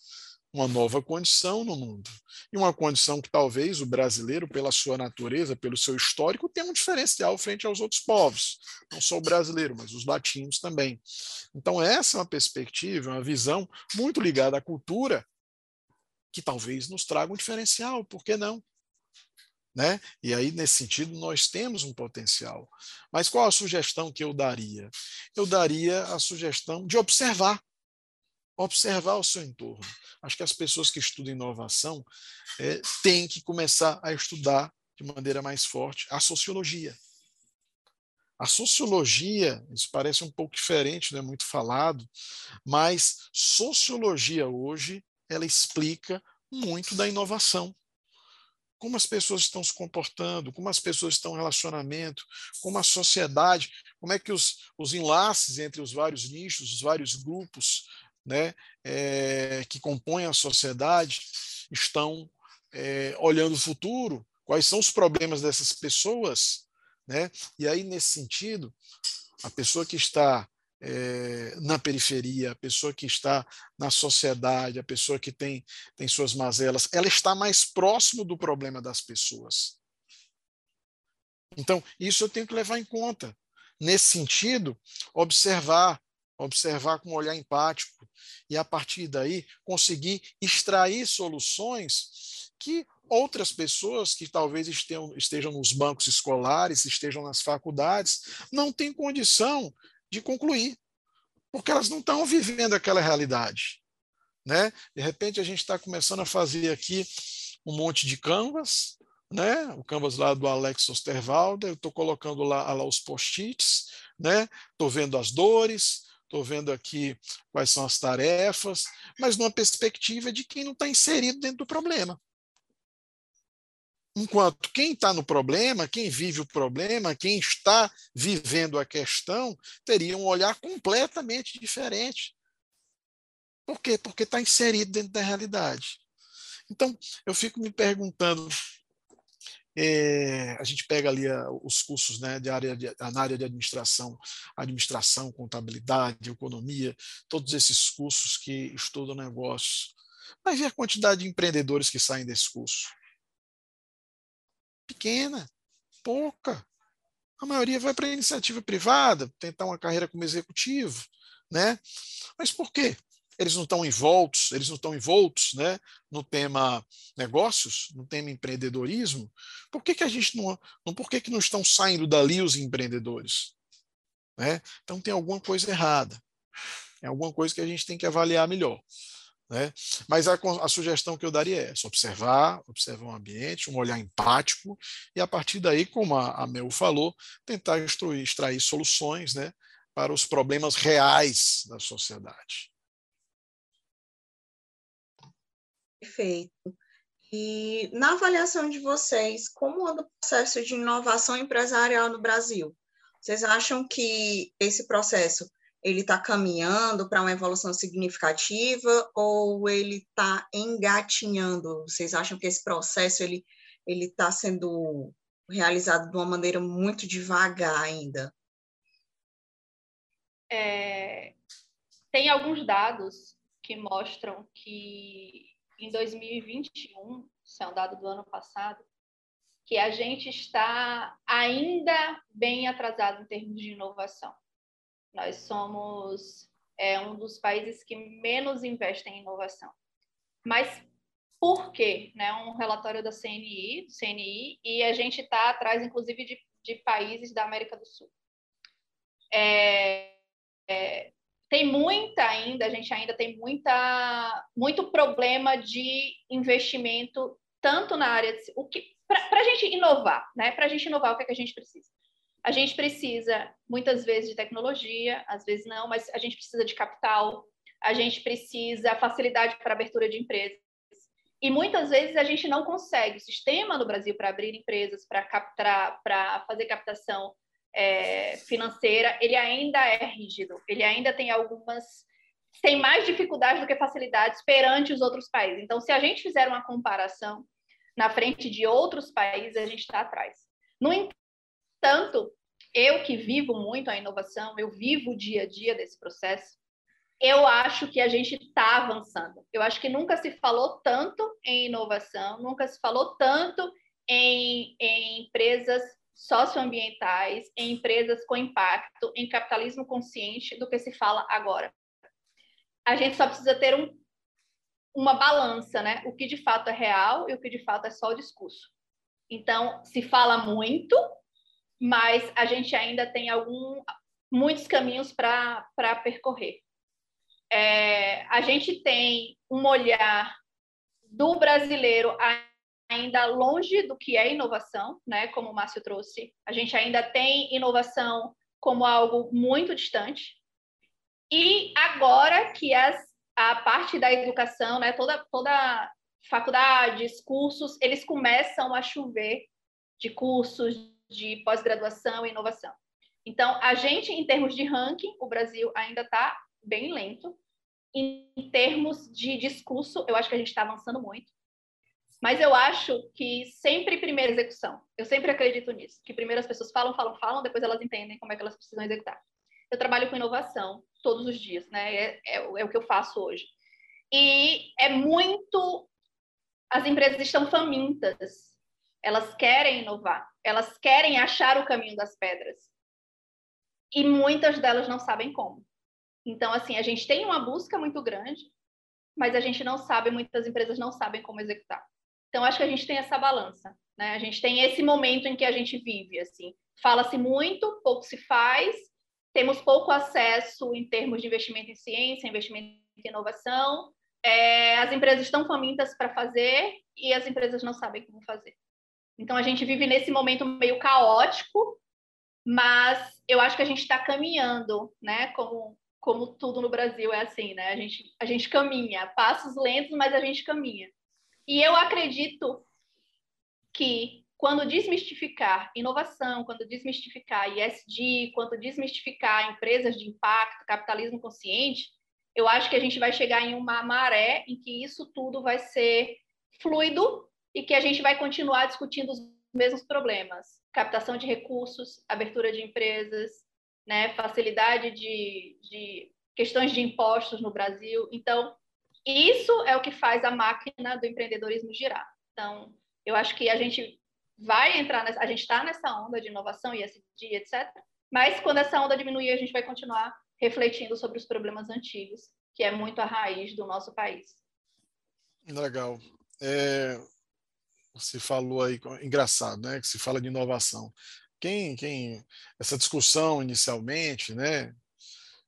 uma nova condição no mundo. E uma condição que talvez o brasileiro, pela sua natureza, pelo seu histórico, tenha um diferencial frente aos outros povos. Não só o brasileiro, mas os latinos também. Então, essa é uma perspectiva, uma visão muito ligada à cultura, que talvez nos traga um diferencial, por que não? Né? E aí, nesse sentido, nós temos um potencial. Mas qual a sugestão que eu daria? Eu daria a sugestão de observar observar o seu entorno. Acho que as pessoas que estudam inovação é, têm que começar a estudar de maneira mais forte a sociologia. A sociologia, isso parece um pouco diferente, não é muito falado, mas sociologia hoje, ela explica muito da inovação. Como as pessoas estão se comportando, como as pessoas estão em relacionamento, como a sociedade, como é que os, os enlaces entre os vários nichos, os vários grupos né, é, que compõem a sociedade estão é, olhando o futuro, quais são os problemas dessas pessoas, né? E aí nesse sentido, a pessoa que está é, na periferia, a pessoa que está na sociedade, a pessoa que tem, tem suas mazelas, ela está mais próximo do problema das pessoas. Então, isso eu tenho que levar em conta. Nesse sentido, observar observar com um olhar empático e, a partir daí, conseguir extrair soluções que outras pessoas que talvez estejam, estejam nos bancos escolares, estejam nas faculdades, não têm condição de concluir, porque elas não estão vivendo aquela realidade. Né? De repente, a gente está começando a fazer aqui um monte de canvas, né? o canvas lá do Alex Osterwalder, eu estou colocando lá, lá os post-its, estou né? vendo as dores, estou vendo aqui quais são as tarefas, mas numa perspectiva de quem não está inserido dentro do problema. Enquanto quem está no problema, quem vive o problema, quem está vivendo a questão, teria um olhar completamente diferente. Por quê? Porque está inserido dentro da realidade. Então, eu fico me perguntando é, a gente pega ali a, os cursos né, de área de, na área de administração, administração, contabilidade, economia, todos esses cursos que estudam negócios. Vai ver a quantidade de empreendedores que saem desse curso. Pequena, pouca. A maioria vai para a iniciativa privada, tentar uma carreira como executivo. Né? Mas por quê? Eles não estão envoltos, eles não estão envoltos né, no tema negócios, no tema empreendedorismo, por que, que a gente não, por que, que não estão saindo dali os empreendedores? Né? Então tem alguma coisa errada. É alguma coisa que a gente tem que avaliar melhor. Né? Mas a, a, sugestão que eu daria é essa, observar, observar o ambiente, um olhar empático, e a partir daí, como a, a Mel falou, tentar extrair, extrair soluções né, para os problemas reais da sociedade. Perfeito. E na avaliação de vocês, como anda o processo de inovação empresarial no Brasil? Vocês acham que esse processo ele está caminhando para uma evolução significativa ou ele está engatinhando? Vocês acham que esse processo ele ele está sendo realizado de uma maneira muito devagar ainda? É, tem alguns dados que mostram que em 2021, isso é um dado do ano passado, que a gente está ainda bem atrasado em termos de inovação. Nós somos é, um dos países que menos investem em inovação. Mas por quê? Né? Um relatório da CNI, CNI e a gente está atrás, inclusive, de, de, países da América do Sul. É, é, tem muita ainda, a gente ainda tem muita, muito problema de investimento, tanto na área de, o que para a gente inovar, né? Para a gente inovar, o que, é que a gente precisa? A gente precisa, muitas vezes, de tecnologia, às vezes não, mas a gente precisa de capital, a gente precisa facilidade para abertura de empresas. E muitas vezes a gente não consegue. O sistema no Brasil para abrir empresas, para captar, para fazer captação é, financeira, ele ainda é rígido. Ele ainda tem algumas tem mais dificuldades do que facilidades perante os outros países. Então, se a gente fizer uma comparação na frente de outros países, a gente está atrás. No entanto, eu que vivo muito a inovação, eu vivo o dia a dia desse processo, eu acho que a gente está avançando. Eu acho que nunca se falou tanto em inovação, nunca se falou tanto em, em empresas socioambientais, em empresas com impacto, em capitalismo consciente do que se fala agora. A gente só precisa ter um, uma balança, né? O que de fato é real e o que de fato é só o discurso. Então, se fala muito, mas a gente ainda tem algum, muitos caminhos para percorrer. É, a gente tem um olhar do brasileiro ainda longe do que é inovação, né? Como o Márcio trouxe, a gente ainda tem inovação como algo muito distante. E agora que as, a parte da educação, né? Toda toda faculdades, cursos, eles começam a chover de cursos de pós-graduação e inovação. Então, a gente, em termos de ranking, o Brasil ainda está bem lento. Em termos de discurso, eu acho que a gente está avançando muito. Mas eu acho que sempre primeira execução. Eu sempre acredito nisso. Que primeiro as pessoas falam, falam, falam, depois elas entendem como é que elas precisam executar. Eu trabalho com inovação todos os dias, né? É, é, é o que eu faço hoje. E é muito. As empresas estão famintas. Elas querem inovar. Elas querem achar o caminho das pedras. E muitas delas não sabem como. Então, assim, a gente tem uma busca muito grande, mas a gente não sabe, muitas empresas não sabem como executar. Então, acho que a gente tem essa balança, né? A gente tem esse momento em que a gente vive, assim. Fala-se muito, pouco se faz, temos pouco acesso em termos de investimento em ciência, investimento em inovação, é, as empresas estão famintas para fazer e as empresas não sabem como fazer. Então, a gente vive nesse momento meio caótico, mas eu acho que a gente está caminhando, né? Como como tudo no Brasil é assim, né? A gente, a gente caminha, passos lentos, mas a gente caminha. E eu acredito que quando desmistificar inovação, quando desmistificar ISD, quando desmistificar empresas de impacto, capitalismo consciente, eu acho que a gente vai chegar em uma maré em que isso tudo vai ser fluido e que a gente vai continuar discutindo os mesmos problemas: captação de recursos, abertura de empresas, né, facilidade de, de questões de impostos no Brasil. Então, isso é o que faz a máquina do empreendedorismo girar. Então, eu acho que a gente vai entrar, nessa, a gente está nessa onda de inovação, ESG, etc. Mas quando essa onda diminuir, a gente vai continuar refletindo sobre os problemas antigos, que é muito a raiz do nosso país. Legal. É, você falou aí, engraçado, né? Que se fala de inovação quem, quem essa discussão inicialmente, né,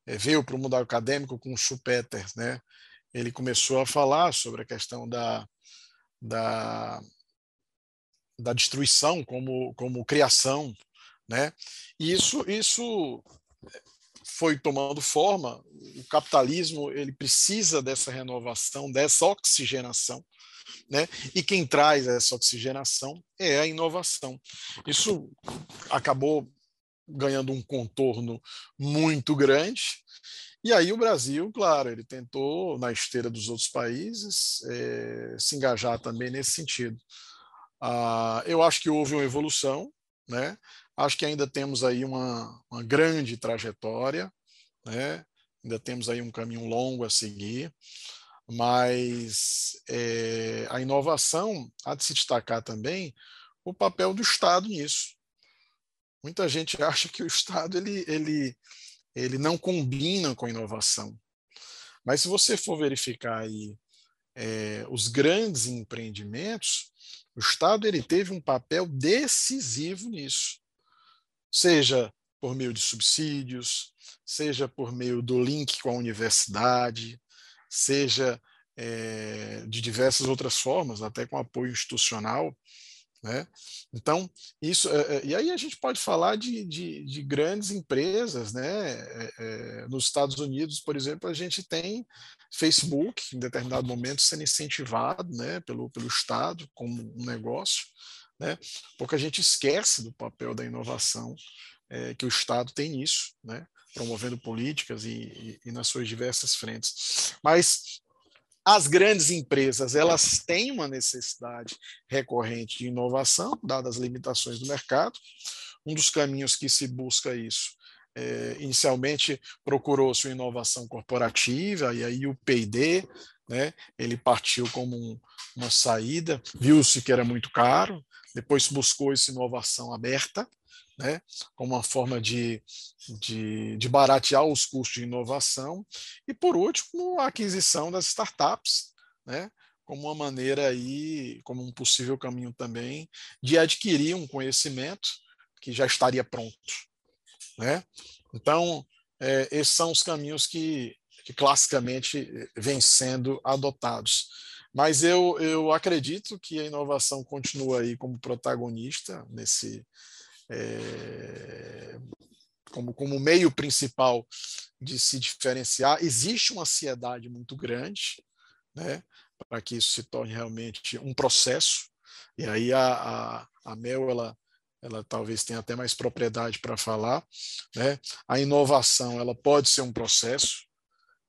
eh, veio para o mundo acadêmico com o Schumpeter, né? Ele começou a falar sobre a questão da, da, da destruição como, como criação, né? E isso, isso foi tomando forma. O capitalismo ele precisa dessa renovação, dessa oxigenação, né? E quem traz essa oxigenação é a inovação. Isso acabou ganhando um contorno muito grande. E aí o Brasil, claro, ele tentou, na esteira dos outros países, é, se engajar também nesse sentido. Ah, eu acho que houve uma evolução, né? acho que ainda temos aí uma, uma grande trajetória, né? ainda temos aí um caminho longo a seguir mas é, a inovação há de se destacar também o papel do Estado nisso. Muita gente acha que o Estado ele, ele, ele não combina com a inovação. Mas se você for verificar aí é, os grandes empreendimentos, o Estado ele teve um papel decisivo nisso, seja por meio de subsídios, seja por meio do link com a universidade, seja é, de diversas outras formas, até com apoio institucional. Né? Então, isso, é, é, e aí a gente pode falar de, de, de grandes empresas, né? É, nos Estados Unidos, por exemplo, a gente tem Facebook, em determinado momento, sendo incentivado né, pelo, pelo Estado como um negócio, né? Pouca gente esquece do papel da inovação é, que o Estado tem nisso, né? promovendo políticas e, e, e nas suas diversas frentes. Mas as grandes empresas elas têm uma necessidade recorrente de inovação, dadas as limitações do mercado. Um dos caminhos que se busca isso é, inicialmente procurou-se uma inovação corporativa, e aí o P&D, né, ele partiu como um, uma saída, viu-se que era muito caro, depois buscou essa inovação aberta, né, como uma forma de, de, de baratear os custos de inovação, e por último, a aquisição das startups, né, como uma maneira aí, como um possível caminho também, de adquirir um conhecimento que já estaria pronto. Né? Então, é, esses são os caminhos que, que classicamente vêm sendo adotados. Mas eu, eu acredito que a inovação continua aí como protagonista nesse, é, como, como meio principal de se diferenciar. Existe uma ansiedade muito grande né, para que isso se torne realmente um processo. E aí a, a, a Mel ela, ela talvez tenha até mais propriedade para falar. Né? A inovação ela pode ser um processo.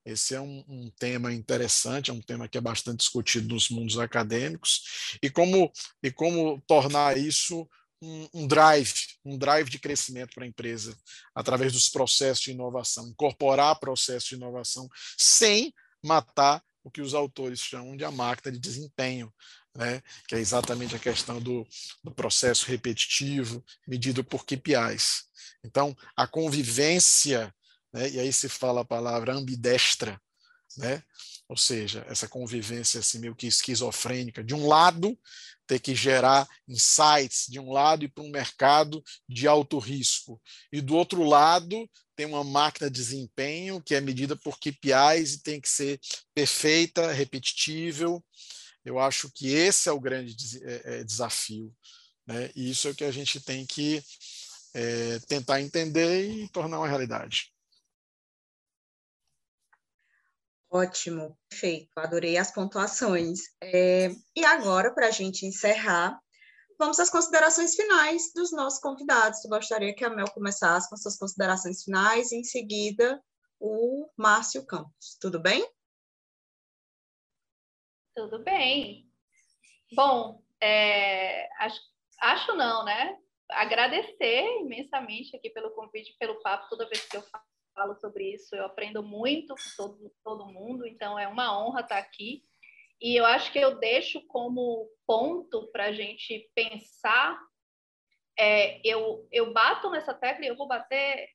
Esse é um, um, tema interessante, é um tema que é bastante discutido nos mundos acadêmicos e como e como tornar isso um, um drive, um drive de crescimento para a empresa através dos processos de inovação, incorporar processos de inovação sem matar o que os autores chamam de a máquina de desempenho, né? que é exatamente a questão do, do processo repetitivo medido por KPIs. Então, a convivência, né? e aí se fala a palavra ambidestra, né? Ou seja, essa convivência assim, meio que esquizofrênica, de um lado, ter que gerar insights de um lado e para um mercado de alto risco. E do outro lado, tem uma máquina de desempenho que é medida por KPIs e tem que ser perfeita, repetitível. Eu acho que esse é o grande é, é, desafio. Né? E isso é o que a gente tem que é, tentar entender e tornar uma realidade. Ótimo, perfeito, adorei as pontuações. É, e agora, para a gente encerrar, vamos às considerações finais dos nossos convidados. Eu gostaria que a Mel começasse com suas considerações finais e, em seguida, o Márcio Campos. Tudo bem? Tudo bem. Bom, é, acho, acho não, né? Agradecer imensamente aqui pelo convite, pelo papo, toda vez que eu falo sobre isso, eu aprendo muito com todo, todo mundo, então é uma honra estar aqui. E eu acho que eu deixo como ponto para a gente pensar. É, eu, eu bato nessa tecla e eu vou bater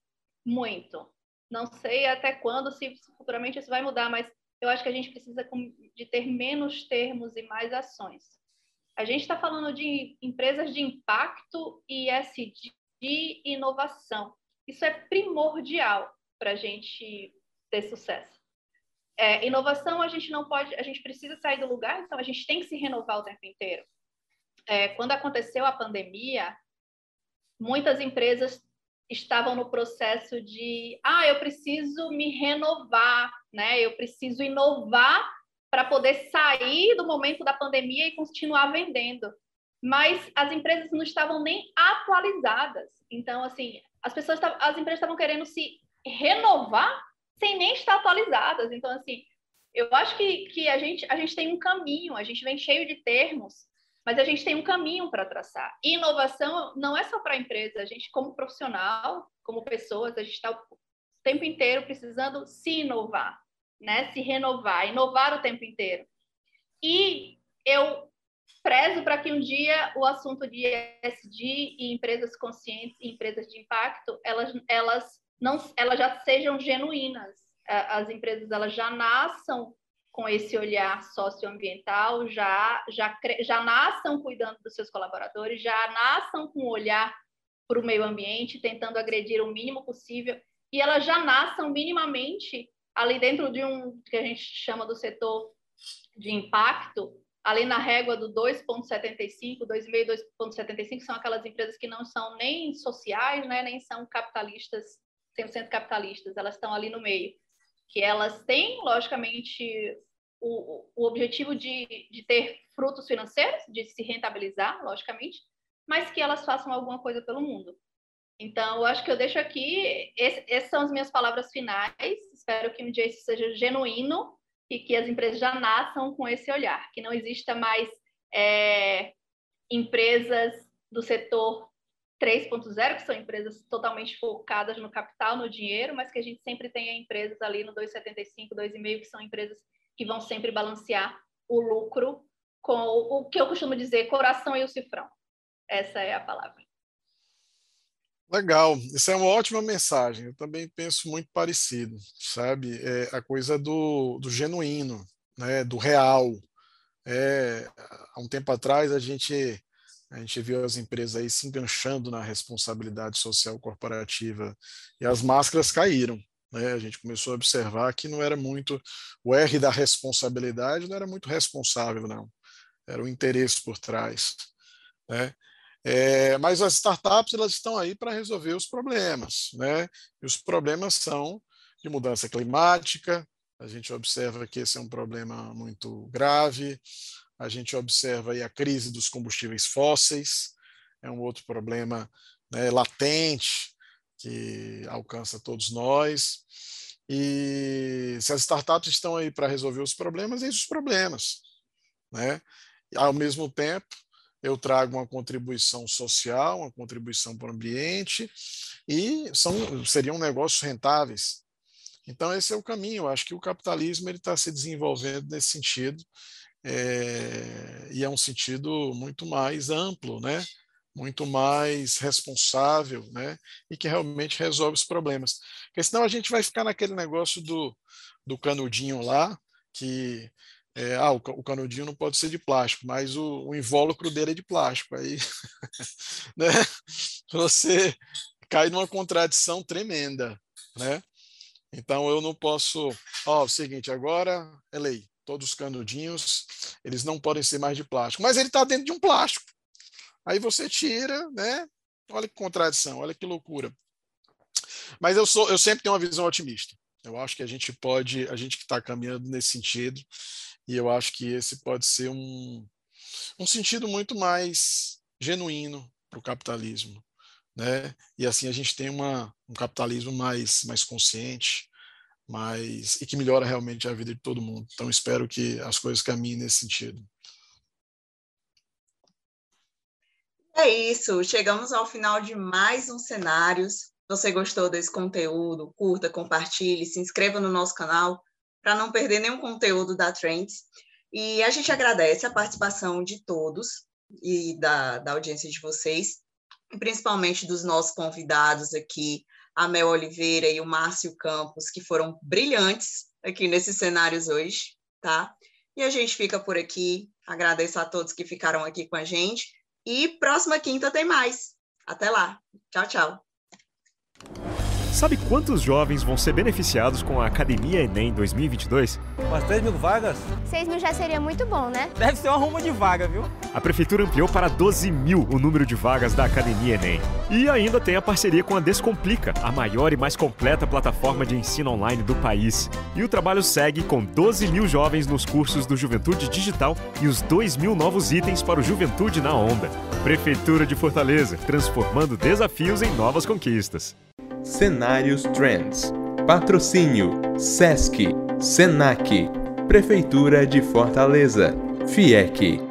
muito. Não sei até quando, se futuramente isso vai mudar, mas eu acho que a gente precisa de ter menos termos e mais ações. A gente está falando de empresas de impacto e SD inovação. Isso é primordial para a gente ter sucesso. É, inovação a gente não pode, a gente precisa sair do lugar, então a gente tem que se renovar o tempo inteiro. É, quando aconteceu a pandemia, muitas empresas estavam no processo de, ah, eu preciso me renovar, né? Eu preciso inovar para poder sair do momento da pandemia e continuar vendendo. Mas as empresas não estavam nem atualizadas. Então, assim, as pessoas, as empresas estavam querendo se renovar sem nem estar atualizadas. Então, assim, eu acho que, que a, gente, a gente tem um caminho, a gente vem cheio de termos, mas a gente tem um caminho para traçar. E inovação não é só para a empresa, a gente, como profissional, como pessoas, a gente está o tempo inteiro precisando se inovar, né? se renovar, inovar o tempo inteiro. E eu prezo para que um dia o assunto de ESG e empresas conscientes e empresas de impacto, elas, elas, não, elas já sejam genuínas. As empresas elas já nasçam com esse olhar socioambiental, já, já, já nasçam cuidando dos seus colaboradores, já nasçam com um olhar para o meio ambiente, tentando agredir o mínimo possível, e elas já nasçam minimamente ali dentro de um que a gente chama do setor de impacto, ali na régua do 2,75, 2,5, 2,75 são aquelas empresas que não são nem sociais, né, nem são capitalistas, 100% capitalistas, elas estão ali no meio. Que elas têm, logicamente, o, o objetivo de, de ter frutos financeiros, de se rentabilizar, logicamente, mas que elas façam alguma coisa pelo mundo. Então, eu acho que eu deixo aqui, esse, essas são as minhas palavras finais. Espero que dia isso seja genuíno e que as empresas já nasçam com esse olhar, que não exista mais é, empresas do setor 3.0, que são empresas totalmente focadas no capital, no dinheiro, mas que a gente sempre tenha empresas ali no 2,75, 2,5, que são empresas que vão sempre balancear o lucro com o, o que eu costumo dizer, coração e o cifrão. Essa é a palavra. Legal, isso é uma ótima mensagem. Eu também penso muito parecido, sabe? É a coisa do, do genuíno, né? do real. É, há um tempo atrás a gente a gente viu as empresas aí se enganchando na responsabilidade social corporativa e as máscaras caíram. Né? A gente começou a observar que não era muito o R da responsabilidade, não era muito responsável, não. Era o interesse por trás. Né? É, mas as startups elas estão aí para resolver os problemas, né? E os problemas são de mudança climática. A gente observa que esse é um problema muito grave. A gente observa aí a crise dos combustíveis fósseis, é um outro problema né, latente que alcança todos nós. E se as startups estão aí para resolver os problemas, é os problemas, né? Ao mesmo tempo, eu trago uma contribuição social, uma contribuição para o ambiente e são, seriam negócios rentáveis. Então esse é o caminho. Eu acho que o capitalismo está se desenvolvendo nesse sentido é, e é um sentido muito mais amplo, né? Muito mais responsável, né? E que realmente resolve os problemas. Porque senão a gente vai ficar naquele negócio do, do canudinho lá que é, ah, o, o, canudinho não pode ser de plástico, mas o, o invólucro dele é de plástico. Aí né, você cai numa contradição tremenda. Né? Então eu não posso. Ó, oh, o seguinte, agora é lei. Todos os canudinhos, eles não podem ser mais de plástico. Mas ele está dentro de um plástico. Aí você tira, né? Olha que contradição, olha que loucura. Mas eu sou, eu sempre tenho uma visão otimista. Eu acho que a gente pode, a gente que está caminhando nesse sentido, e eu acho que esse pode ser um, um sentido muito mais genuíno para o capitalismo. Né? E assim a gente tem uma, um capitalismo mais, mais consciente, mais, e que melhora realmente a vida de todo mundo. Então espero que as coisas caminhem nesse sentido. É isso, chegamos ao final de mais um Cenários. Você gostou desse conteúdo, curta, compartilhe, se inscreva no nosso canal para não perder nenhum conteúdo da Trends. E a gente agradece a participação de todos e da, da audiência de vocês, principalmente dos nossos convidados aqui, a Mel Oliveira e o Márcio Campos, que foram brilhantes aqui nesses cenários hoje, tá? E a gente fica por aqui. Agradeço a todos que ficaram aqui com a gente. E próxima quinta tem mais. Até lá. Tchau, tchau. Sabe quantos jovens vão ser beneficiados com a Academia Enem 2022? Umas 3 mil vagas? 6 mil já seria muito bom, né? Deve ser uma ruma de vaga, viu? A Prefeitura ampliou para 12 mil o número de vagas da Academia Enem. E ainda tem a parceria com a Descomplica, a maior e mais completa plataforma de ensino online do país. E o trabalho segue com 12 mil jovens nos cursos do Juventude Digital e os 2 mil novos itens para o Juventude na Onda. Prefeitura de Fortaleza, transformando desafios em novas conquistas. Cenários Trends. Patrocínio: SESC, SENAC, Prefeitura de Fortaleza, FIEC.